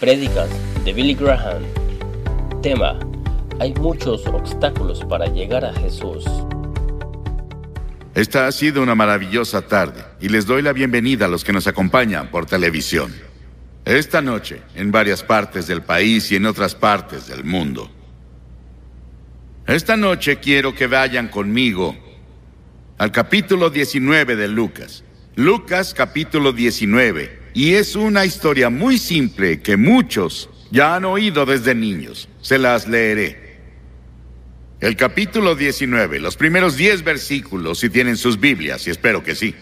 Prédicas de Billy Graham. Tema. Hay muchos obstáculos para llegar a Jesús. Esta ha sido una maravillosa tarde y les doy la bienvenida a los que nos acompañan por televisión. Esta noche, en varias partes del país y en otras partes del mundo. Esta noche quiero que vayan conmigo al capítulo 19 de Lucas. Lucas capítulo 19. Y es una historia muy simple que muchos ya han oído desde niños. Se las leeré. El capítulo 19, los primeros 10 versículos, si tienen sus Biblias, y espero que sí.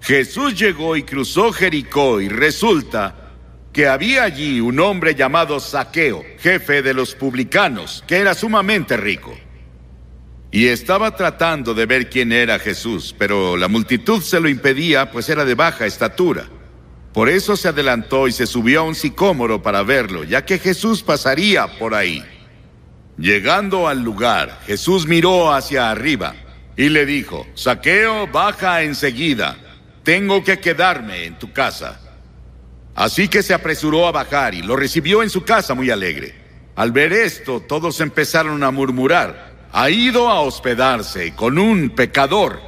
Jesús llegó y cruzó Jericó y resulta que había allí un hombre llamado Saqueo, jefe de los publicanos, que era sumamente rico. Y estaba tratando de ver quién era Jesús, pero la multitud se lo impedía, pues era de baja estatura. Por eso se adelantó y se subió a un sicómoro para verlo, ya que Jesús pasaría por ahí. Llegando al lugar, Jesús miró hacia arriba y le dijo, Saqueo, baja enseguida, tengo que quedarme en tu casa. Así que se apresuró a bajar y lo recibió en su casa muy alegre. Al ver esto, todos empezaron a murmurar, ha ido a hospedarse con un pecador.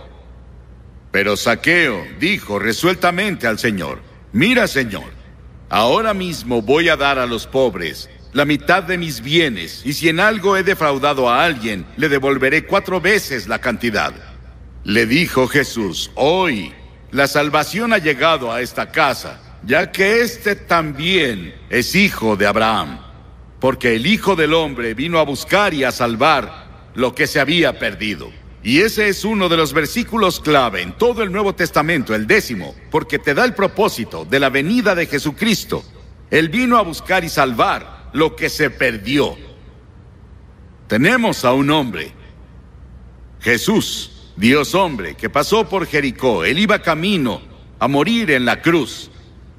Pero Saqueo dijo resueltamente al Señor, mira Señor, ahora mismo voy a dar a los pobres la mitad de mis bienes, y si en algo he defraudado a alguien, le devolveré cuatro veces la cantidad. Le dijo Jesús, hoy la salvación ha llegado a esta casa, ya que éste también es hijo de Abraham, porque el Hijo del Hombre vino a buscar y a salvar lo que se había perdido. Y ese es uno de los versículos clave en todo el Nuevo Testamento, el décimo, porque te da el propósito de la venida de Jesucristo. Él vino a buscar y salvar lo que se perdió. Tenemos a un hombre, Jesús, Dios hombre, que pasó por Jericó. Él iba camino a morir en la cruz.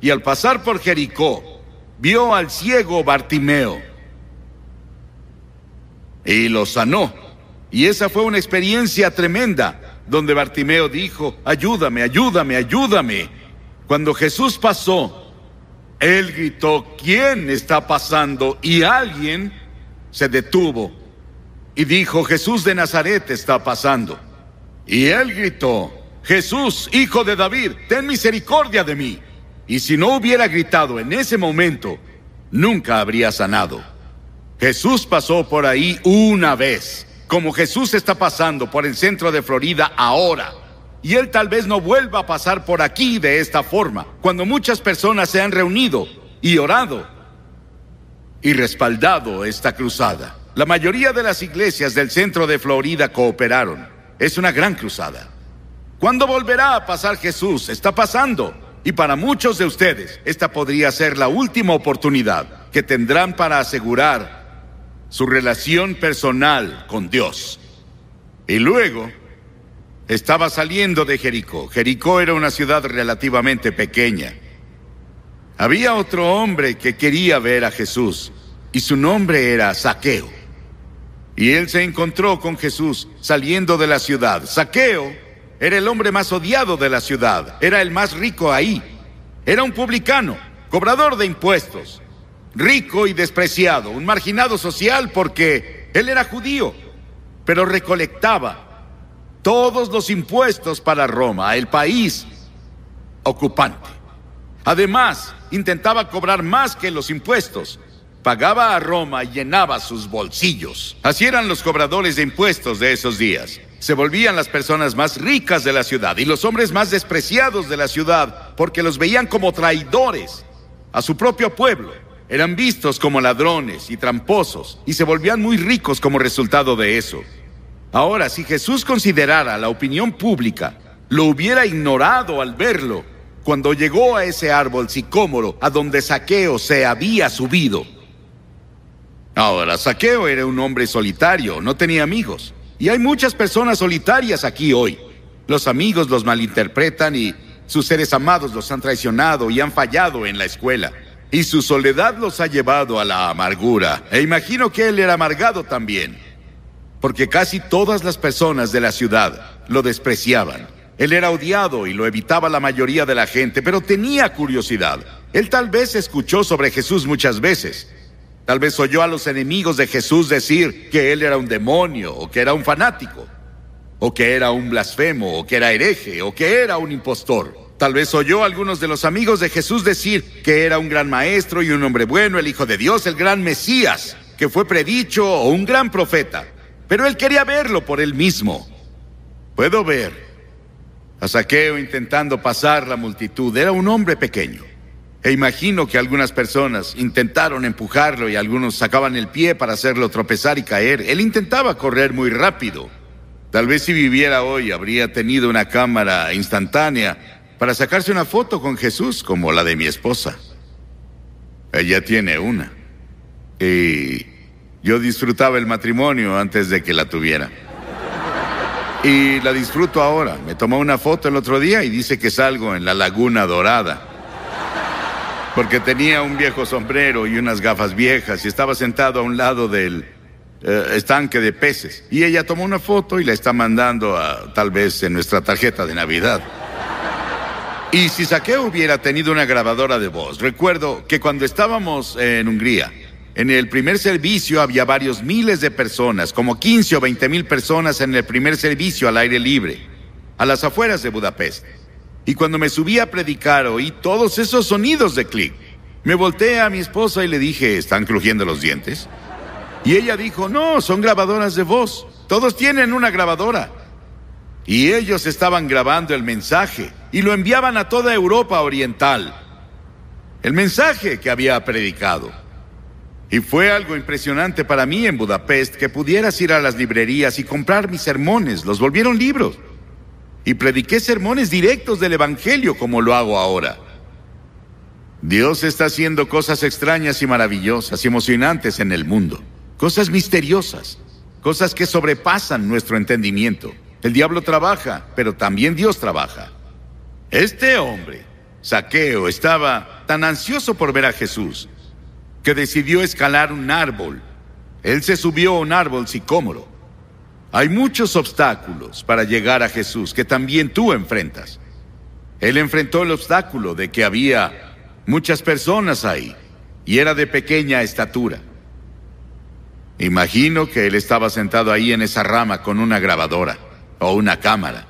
Y al pasar por Jericó, vio al ciego Bartimeo. Y lo sanó. Y esa fue una experiencia tremenda, donde Bartimeo dijo, ayúdame, ayúdame, ayúdame. Cuando Jesús pasó, él gritó, ¿quién está pasando? Y alguien se detuvo y dijo, Jesús de Nazaret está pasando. Y él gritó, Jesús, hijo de David, ten misericordia de mí. Y si no hubiera gritado en ese momento, nunca habría sanado. Jesús pasó por ahí una vez, como Jesús está pasando por el centro de Florida ahora. Y Él tal vez no vuelva a pasar por aquí de esta forma, cuando muchas personas se han reunido y orado y respaldado esta cruzada. La mayoría de las iglesias del centro de Florida cooperaron. Es una gran cruzada. ¿Cuándo volverá a pasar Jesús? Está pasando. Y para muchos de ustedes, esta podría ser la última oportunidad que tendrán para asegurar su relación personal con Dios. Y luego estaba saliendo de Jericó. Jericó era una ciudad relativamente pequeña. Había otro hombre que quería ver a Jesús y su nombre era Saqueo. Y él se encontró con Jesús saliendo de la ciudad. Saqueo era el hombre más odiado de la ciudad, era el más rico ahí. Era un publicano, cobrador de impuestos, rico y despreciado, un marginado social porque él era judío, pero recolectaba todos los impuestos para Roma, el país ocupante. Además, intentaba cobrar más que los impuestos. Pagaba a Roma y llenaba sus bolsillos. Así eran los cobradores de impuestos de esos días. Se volvían las personas más ricas de la ciudad y los hombres más despreciados de la ciudad porque los veían como traidores a su propio pueblo. Eran vistos como ladrones y tramposos y se volvían muy ricos como resultado de eso. Ahora, si Jesús considerara la opinión pública, lo hubiera ignorado al verlo cuando llegó a ese árbol sicómoro a donde Saqueo se había subido. Ahora, Saqueo era un hombre solitario, no tenía amigos. Y hay muchas personas solitarias aquí hoy. Los amigos los malinterpretan y sus seres amados los han traicionado y han fallado en la escuela. Y su soledad los ha llevado a la amargura. E imagino que él era amargado también porque casi todas las personas de la ciudad lo despreciaban. Él era odiado y lo evitaba la mayoría de la gente, pero tenía curiosidad. Él tal vez escuchó sobre Jesús muchas veces. Tal vez oyó a los enemigos de Jesús decir que él era un demonio, o que era un fanático, o que era un blasfemo, o que era hereje, o que era un impostor. Tal vez oyó a algunos de los amigos de Jesús decir que era un gran maestro y un hombre bueno, el Hijo de Dios, el gran Mesías, que fue predicho o un gran profeta. Pero él quería verlo por él mismo. Puedo ver a Saqueo intentando pasar la multitud. Era un hombre pequeño. E imagino que algunas personas intentaron empujarlo y algunos sacaban el pie para hacerlo tropezar y caer. Él intentaba correr muy rápido. Tal vez si viviera hoy habría tenido una cámara instantánea para sacarse una foto con Jesús como la de mi esposa. Ella tiene una. Y yo disfrutaba el matrimonio antes de que la tuviera. Y la disfruto ahora. Me tomó una foto el otro día y dice que salgo en la Laguna Dorada porque tenía un viejo sombrero y unas gafas viejas y estaba sentado a un lado del eh, estanque de peces. Y ella tomó una foto y la está mandando a, tal vez en nuestra tarjeta de Navidad. Y si Saqueo hubiera tenido una grabadora de voz, recuerdo que cuando estábamos en Hungría, en el primer servicio había varios miles de personas, como 15 o 20 mil personas en el primer servicio al aire libre, a las afueras de Budapest. Y cuando me subí a predicar oí todos esos sonidos de clic. Me volteé a mi esposa y le dije, ¿están crujiendo los dientes? Y ella dijo, no, son grabadoras de voz. Todos tienen una grabadora. Y ellos estaban grabando el mensaje y lo enviaban a toda Europa Oriental. El mensaje que había predicado. Y fue algo impresionante para mí en Budapest que pudieras ir a las librerías y comprar mis sermones. Los volvieron libros y prediqué sermones directos del Evangelio como lo hago ahora. Dios está haciendo cosas extrañas y maravillosas y emocionantes en el mundo, cosas misteriosas, cosas que sobrepasan nuestro entendimiento. El diablo trabaja, pero también Dios trabaja. Este hombre, Saqueo, estaba tan ansioso por ver a Jesús que decidió escalar un árbol. Él se subió a un árbol sicómoro hay muchos obstáculos para llegar a Jesús que también tú enfrentas. Él enfrentó el obstáculo de que había muchas personas ahí y era de pequeña estatura. Imagino que él estaba sentado ahí en esa rama con una grabadora o una cámara.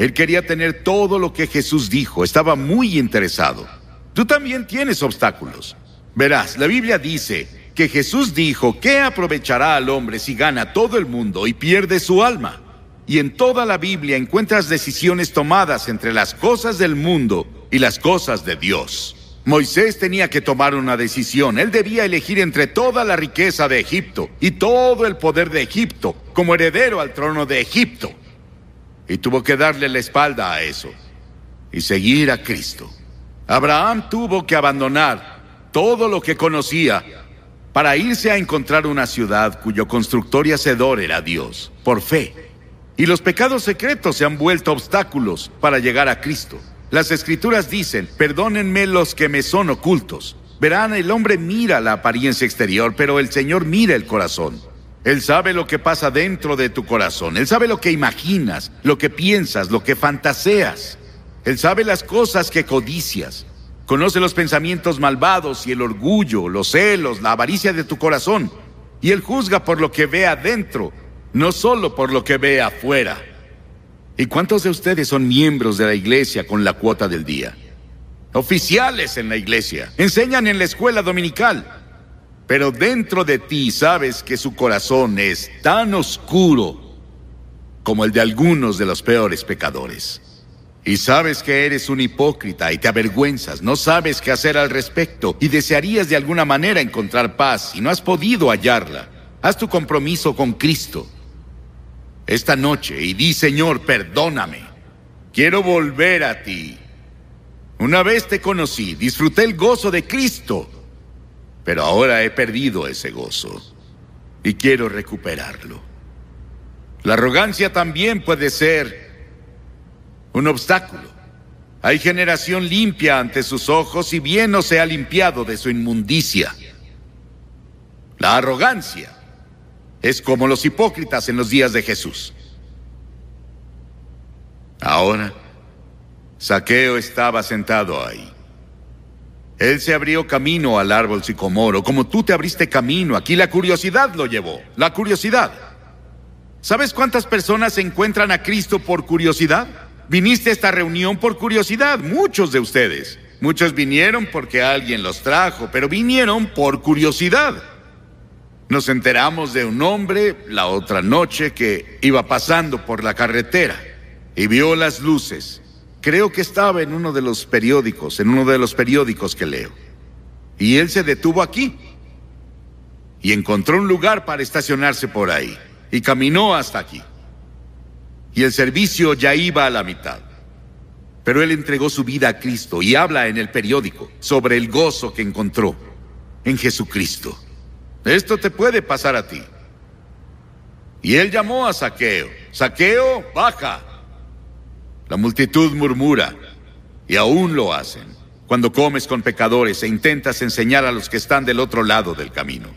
Él quería tener todo lo que Jesús dijo, estaba muy interesado. Tú también tienes obstáculos. Verás, la Biblia dice que Jesús dijo, ¿qué aprovechará al hombre si gana todo el mundo y pierde su alma? Y en toda la Biblia encuentras decisiones tomadas entre las cosas del mundo y las cosas de Dios. Moisés tenía que tomar una decisión. Él debía elegir entre toda la riqueza de Egipto y todo el poder de Egipto como heredero al trono de Egipto. Y tuvo que darle la espalda a eso y seguir a Cristo. Abraham tuvo que abandonar todo lo que conocía para irse a encontrar una ciudad cuyo constructor y hacedor era Dios, por fe. Y los pecados secretos se han vuelto obstáculos para llegar a Cristo. Las escrituras dicen, perdónenme los que me son ocultos. Verán, el hombre mira la apariencia exterior, pero el Señor mira el corazón. Él sabe lo que pasa dentro de tu corazón. Él sabe lo que imaginas, lo que piensas, lo que fantaseas. Él sabe las cosas que codicias. Conoce los pensamientos malvados y el orgullo, los celos, la avaricia de tu corazón. Y Él juzga por lo que ve adentro, no solo por lo que ve afuera. ¿Y cuántos de ustedes son miembros de la iglesia con la cuota del día? Oficiales en la iglesia, enseñan en la escuela dominical. Pero dentro de ti sabes que su corazón es tan oscuro como el de algunos de los peores pecadores. Y sabes que eres un hipócrita y te avergüenzas, no sabes qué hacer al respecto y desearías de alguna manera encontrar paz y no has podido hallarla. Haz tu compromiso con Cristo esta noche y di, Señor, perdóname. Quiero volver a ti. Una vez te conocí, disfruté el gozo de Cristo, pero ahora he perdido ese gozo y quiero recuperarlo. La arrogancia también puede ser un obstáculo. Hay generación limpia ante sus ojos y bien no se ha limpiado de su inmundicia. La arrogancia es como los hipócritas en los días de Jesús. Ahora, Saqueo estaba sentado ahí. Él se abrió camino al árbol sicomoro, como tú te abriste camino. Aquí la curiosidad lo llevó. La curiosidad. ¿Sabes cuántas personas encuentran a Cristo por curiosidad? Viniste a esta reunión por curiosidad, muchos de ustedes. Muchos vinieron porque alguien los trajo, pero vinieron por curiosidad. Nos enteramos de un hombre la otra noche que iba pasando por la carretera y vio las luces. Creo que estaba en uno de los periódicos, en uno de los periódicos que leo. Y él se detuvo aquí y encontró un lugar para estacionarse por ahí y caminó hasta aquí. Y el servicio ya iba a la mitad. Pero él entregó su vida a Cristo y habla en el periódico sobre el gozo que encontró en Jesucristo. Esto te puede pasar a ti. Y él llamó a Saqueo. Saqueo, baja. La multitud murmura y aún lo hacen cuando comes con pecadores e intentas enseñar a los que están del otro lado del camino.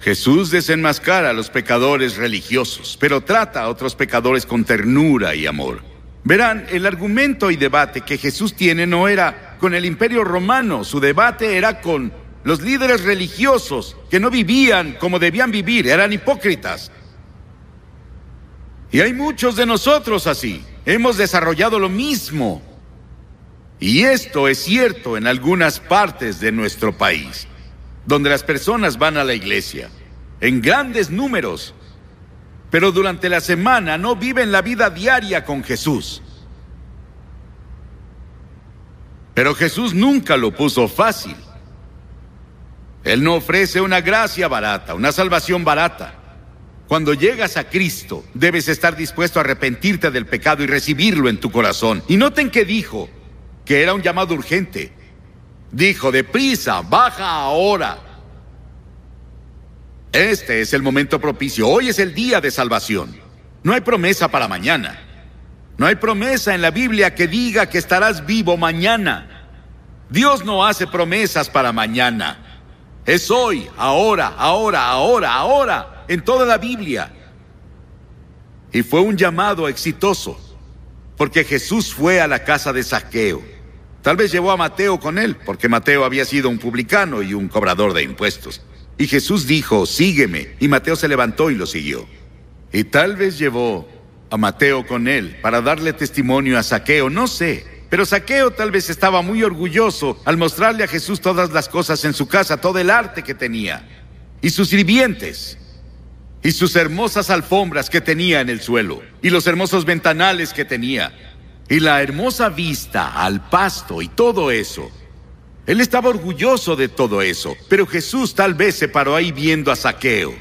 Jesús desenmascara a los pecadores religiosos, pero trata a otros pecadores con ternura y amor. Verán, el argumento y debate que Jesús tiene no era con el imperio romano, su debate era con los líderes religiosos que no vivían como debían vivir, eran hipócritas. Y hay muchos de nosotros así, hemos desarrollado lo mismo. Y esto es cierto en algunas partes de nuestro país, donde las personas van a la iglesia, en grandes números, pero durante la semana no viven la vida diaria con Jesús. Pero Jesús nunca lo puso fácil. Él no ofrece una gracia barata, una salvación barata. Cuando llegas a Cristo, debes estar dispuesto a arrepentirte del pecado y recibirlo en tu corazón. Y noten que dijo que era un llamado urgente. Dijo, deprisa, baja ahora. Este es el momento propicio. Hoy es el día de salvación. No hay promesa para mañana. No hay promesa en la Biblia que diga que estarás vivo mañana. Dios no hace promesas para mañana. Es hoy, ahora, ahora, ahora, ahora, en toda la Biblia. Y fue un llamado exitoso, porque Jesús fue a la casa de Saqueo. Tal vez llevó a Mateo con él, porque Mateo había sido un publicano y un cobrador de impuestos. Y Jesús dijo, sígueme. Y Mateo se levantó y lo siguió. Y tal vez llevó a Mateo con él para darle testimonio a Saqueo, no sé. Pero Saqueo tal vez estaba muy orgulloso al mostrarle a Jesús todas las cosas en su casa, todo el arte que tenía, y sus sirvientes, y sus hermosas alfombras que tenía en el suelo, y los hermosos ventanales que tenía, y la hermosa vista al pasto y todo eso. Él estaba orgulloso de todo eso, pero Jesús tal vez se paró ahí viendo a Saqueo.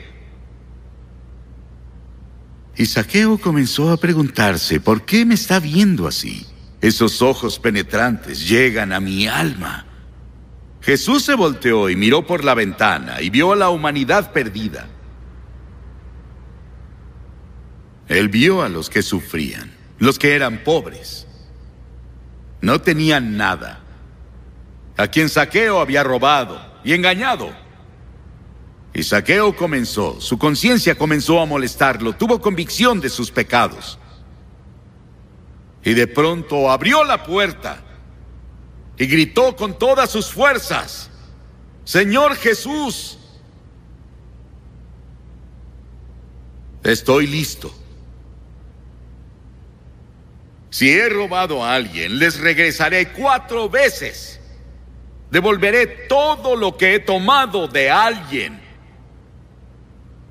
Y Saqueo comenzó a preguntarse, ¿por qué me está viendo así? Esos ojos penetrantes llegan a mi alma. Jesús se volteó y miró por la ventana y vio a la humanidad perdida. Él vio a los que sufrían, los que eran pobres. No tenían nada a quien Saqueo había robado y engañado. Y Saqueo comenzó, su conciencia comenzó a molestarlo, tuvo convicción de sus pecados. Y de pronto abrió la puerta y gritó con todas sus fuerzas, Señor Jesús, estoy listo. Si he robado a alguien, les regresaré cuatro veces. Devolveré todo lo que he tomado de alguien.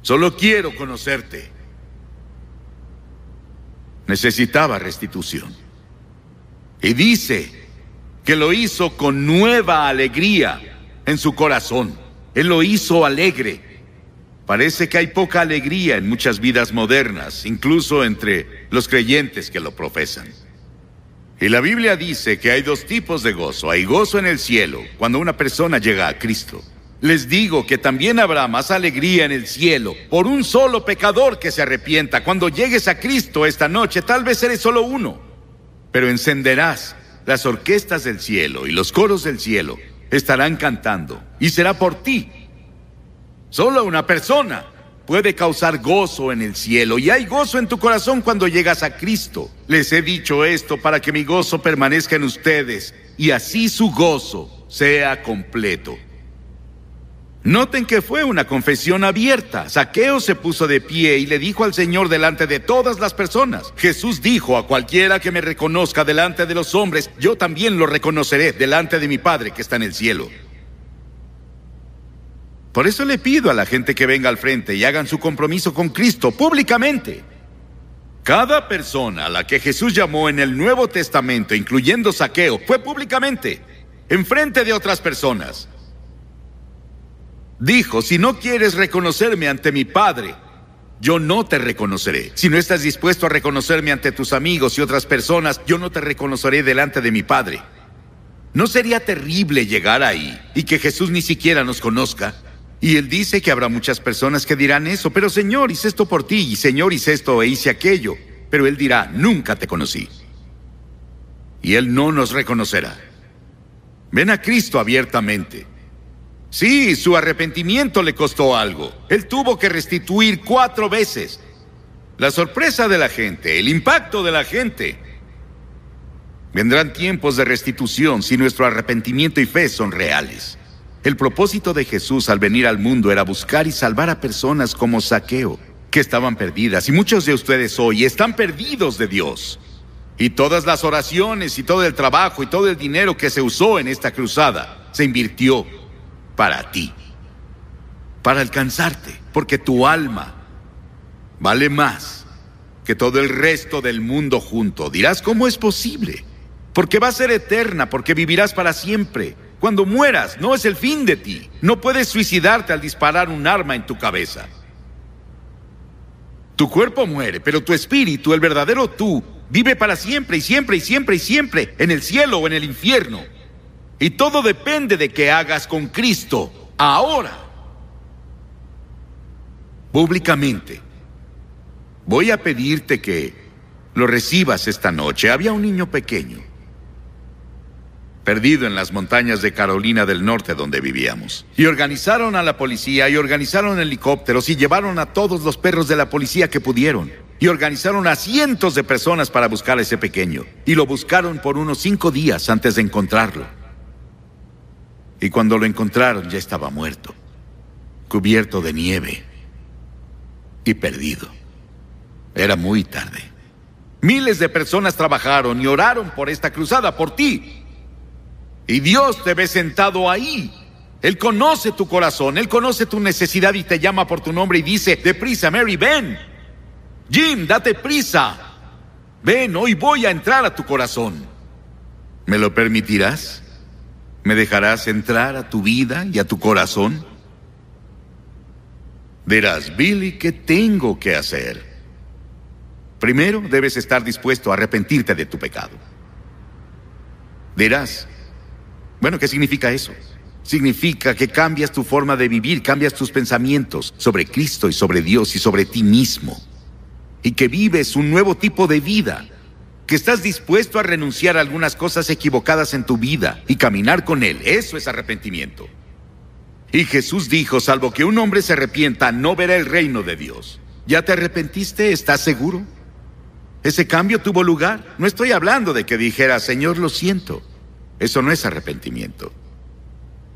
Solo quiero conocerte. Necesitaba restitución. Y dice que lo hizo con nueva alegría en su corazón. Él lo hizo alegre. Parece que hay poca alegría en muchas vidas modernas, incluso entre los creyentes que lo profesan. Y la Biblia dice que hay dos tipos de gozo. Hay gozo en el cielo cuando una persona llega a Cristo. Les digo que también habrá más alegría en el cielo por un solo pecador que se arrepienta. Cuando llegues a Cristo esta noche, tal vez eres solo uno, pero encenderás las orquestas del cielo y los coros del cielo estarán cantando y será por ti. Solo una persona puede causar gozo en el cielo y hay gozo en tu corazón cuando llegas a Cristo. Les he dicho esto para que mi gozo permanezca en ustedes y así su gozo sea completo. Noten que fue una confesión abierta. Saqueo se puso de pie y le dijo al Señor delante de todas las personas. Jesús dijo a cualquiera que me reconozca delante de los hombres, yo también lo reconoceré delante de mi Padre que está en el cielo. Por eso le pido a la gente que venga al frente y hagan su compromiso con Cristo públicamente. Cada persona a la que Jesús llamó en el Nuevo Testamento, incluyendo Saqueo, fue públicamente, en frente de otras personas. Dijo, si no quieres reconocerme ante mi Padre, yo no te reconoceré. Si no estás dispuesto a reconocerme ante tus amigos y otras personas, yo no te reconoceré delante de mi Padre. ¿No sería terrible llegar ahí y que Jesús ni siquiera nos conozca? Y él dice que habrá muchas personas que dirán eso, pero Señor, hice esto por ti, y Señor, hice esto e hice aquello. Pero él dirá, nunca te conocí. Y él no nos reconocerá. Ven a Cristo abiertamente. Sí, su arrepentimiento le costó algo. Él tuvo que restituir cuatro veces. La sorpresa de la gente, el impacto de la gente. Vendrán tiempos de restitución si nuestro arrepentimiento y fe son reales. El propósito de Jesús al venir al mundo era buscar y salvar a personas como Saqueo, que estaban perdidas. Y muchos de ustedes hoy están perdidos de Dios. Y todas las oraciones y todo el trabajo y todo el dinero que se usó en esta cruzada se invirtió para ti, para alcanzarte, porque tu alma vale más que todo el resto del mundo junto. Dirás, ¿cómo es posible? Porque va a ser eterna, porque vivirás para siempre. Cuando mueras, no es el fin de ti. No puedes suicidarte al disparar un arma en tu cabeza. Tu cuerpo muere, pero tu espíritu, el verdadero tú, vive para siempre y siempre y siempre y siempre, en el cielo o en el infierno. Y todo depende de qué hagas con Cristo ahora. Públicamente. Voy a pedirte que lo recibas esta noche. Había un niño pequeño, perdido en las montañas de Carolina del Norte donde vivíamos. Y organizaron a la policía y organizaron helicópteros y llevaron a todos los perros de la policía que pudieron. Y organizaron a cientos de personas para buscar a ese pequeño. Y lo buscaron por unos cinco días antes de encontrarlo. Y cuando lo encontraron ya estaba muerto, cubierto de nieve y perdido. Era muy tarde. Miles de personas trabajaron y oraron por esta cruzada, por ti. Y Dios te ve sentado ahí. Él conoce tu corazón, Él conoce tu necesidad y te llama por tu nombre y dice, deprisa, Mary, ven. Jim, date prisa. Ven, hoy voy a entrar a tu corazón. ¿Me lo permitirás? ¿Me dejarás entrar a tu vida y a tu corazón? Dirás, Billy, ¿qué tengo que hacer? Primero, debes estar dispuesto a arrepentirte de tu pecado. Dirás, bueno, ¿qué significa eso? Significa que cambias tu forma de vivir, cambias tus pensamientos sobre Cristo y sobre Dios y sobre ti mismo. Y que vives un nuevo tipo de vida que estás dispuesto a renunciar a algunas cosas equivocadas en tu vida y caminar con Él. Eso es arrepentimiento. Y Jesús dijo, salvo que un hombre se arrepienta, no verá el reino de Dios. ¿Ya te arrepentiste? ¿Estás seguro? ¿Ese cambio tuvo lugar? No estoy hablando de que dijera, Señor, lo siento. Eso no es arrepentimiento.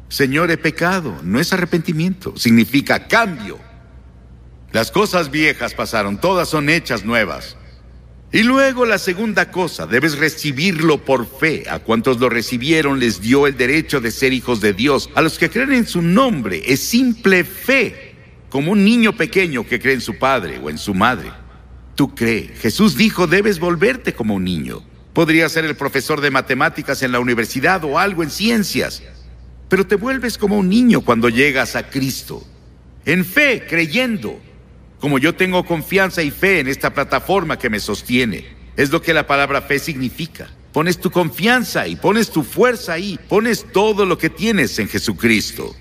Señor, he pecado. No es arrepentimiento. Significa cambio. Las cosas viejas pasaron, todas son hechas nuevas. Y luego la segunda cosa, debes recibirlo por fe. A cuantos lo recibieron les dio el derecho de ser hijos de Dios. A los que creen en su nombre es simple fe, como un niño pequeño que cree en su padre o en su madre. Tú crees. Jesús dijo, debes volverte como un niño. Podría ser el profesor de matemáticas en la universidad o algo en ciencias. Pero te vuelves como un niño cuando llegas a Cristo. En fe, creyendo. Como yo tengo confianza y fe en esta plataforma que me sostiene. Es lo que la palabra fe significa. Pones tu confianza y pones tu fuerza ahí. Pones todo lo que tienes en Jesucristo.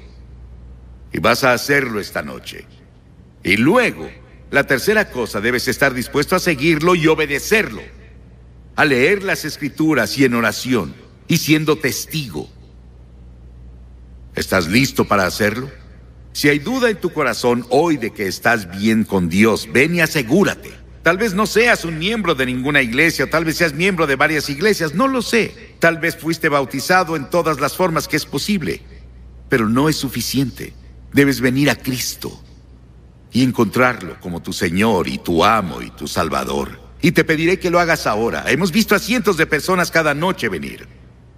Y vas a hacerlo esta noche. Y luego, la tercera cosa, debes estar dispuesto a seguirlo y obedecerlo. A leer las escrituras y en oración y siendo testigo. ¿Estás listo para hacerlo? Si hay duda en tu corazón hoy de que estás bien con Dios, ven y asegúrate. Tal vez no seas un miembro de ninguna iglesia, tal vez seas miembro de varias iglesias, no lo sé. Tal vez fuiste bautizado en todas las formas que es posible, pero no es suficiente. Debes venir a Cristo y encontrarlo como tu Señor y tu amo y tu Salvador. Y te pediré que lo hagas ahora. Hemos visto a cientos de personas cada noche venir.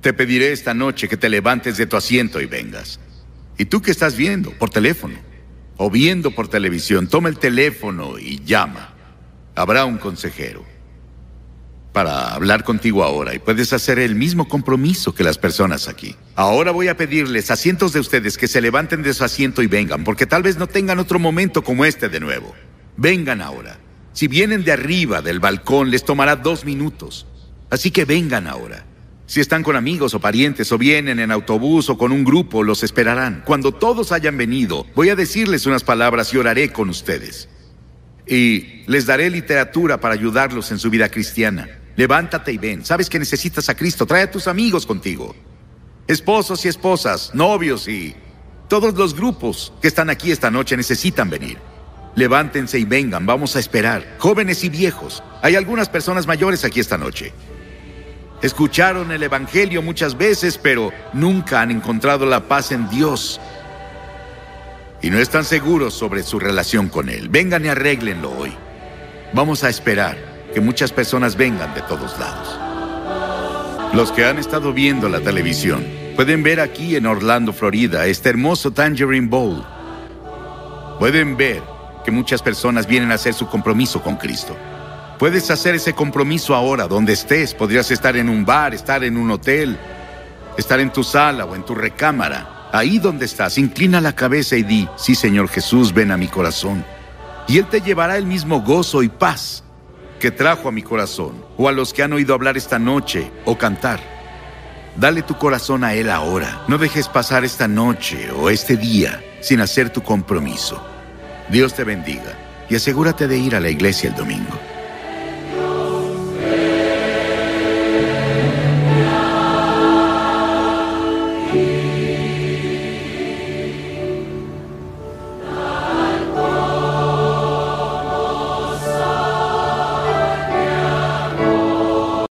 Te pediré esta noche que te levantes de tu asiento y vengas. ¿Y tú qué estás viendo? Por teléfono. O viendo por televisión. Toma el teléfono y llama. Habrá un consejero para hablar contigo ahora y puedes hacer el mismo compromiso que las personas aquí. Ahora voy a pedirles a cientos de ustedes que se levanten de su asiento y vengan, porque tal vez no tengan otro momento como este de nuevo. Vengan ahora. Si vienen de arriba del balcón les tomará dos minutos. Así que vengan ahora. Si están con amigos o parientes o vienen en autobús o con un grupo, los esperarán. Cuando todos hayan venido, voy a decirles unas palabras y oraré con ustedes. Y les daré literatura para ayudarlos en su vida cristiana. Levántate y ven. Sabes que necesitas a Cristo. Trae a tus amigos contigo. Esposos y esposas, novios y todos los grupos que están aquí esta noche necesitan venir. Levántense y vengan, vamos a esperar. Jóvenes y viejos. Hay algunas personas mayores aquí esta noche. Escucharon el Evangelio muchas veces, pero nunca han encontrado la paz en Dios. Y no están seguros sobre su relación con Él. Vengan y arréglenlo hoy. Vamos a esperar que muchas personas vengan de todos lados. Los que han estado viendo la televisión pueden ver aquí en Orlando, Florida, este hermoso Tangerine Bowl. Pueden ver que muchas personas vienen a hacer su compromiso con Cristo. Puedes hacer ese compromiso ahora, donde estés. Podrías estar en un bar, estar en un hotel, estar en tu sala o en tu recámara. Ahí donde estás, inclina la cabeza y di, sí Señor Jesús, ven a mi corazón. Y Él te llevará el mismo gozo y paz que trajo a mi corazón, o a los que han oído hablar esta noche o cantar. Dale tu corazón a Él ahora. No dejes pasar esta noche o este día sin hacer tu compromiso. Dios te bendiga y asegúrate de ir a la iglesia el domingo.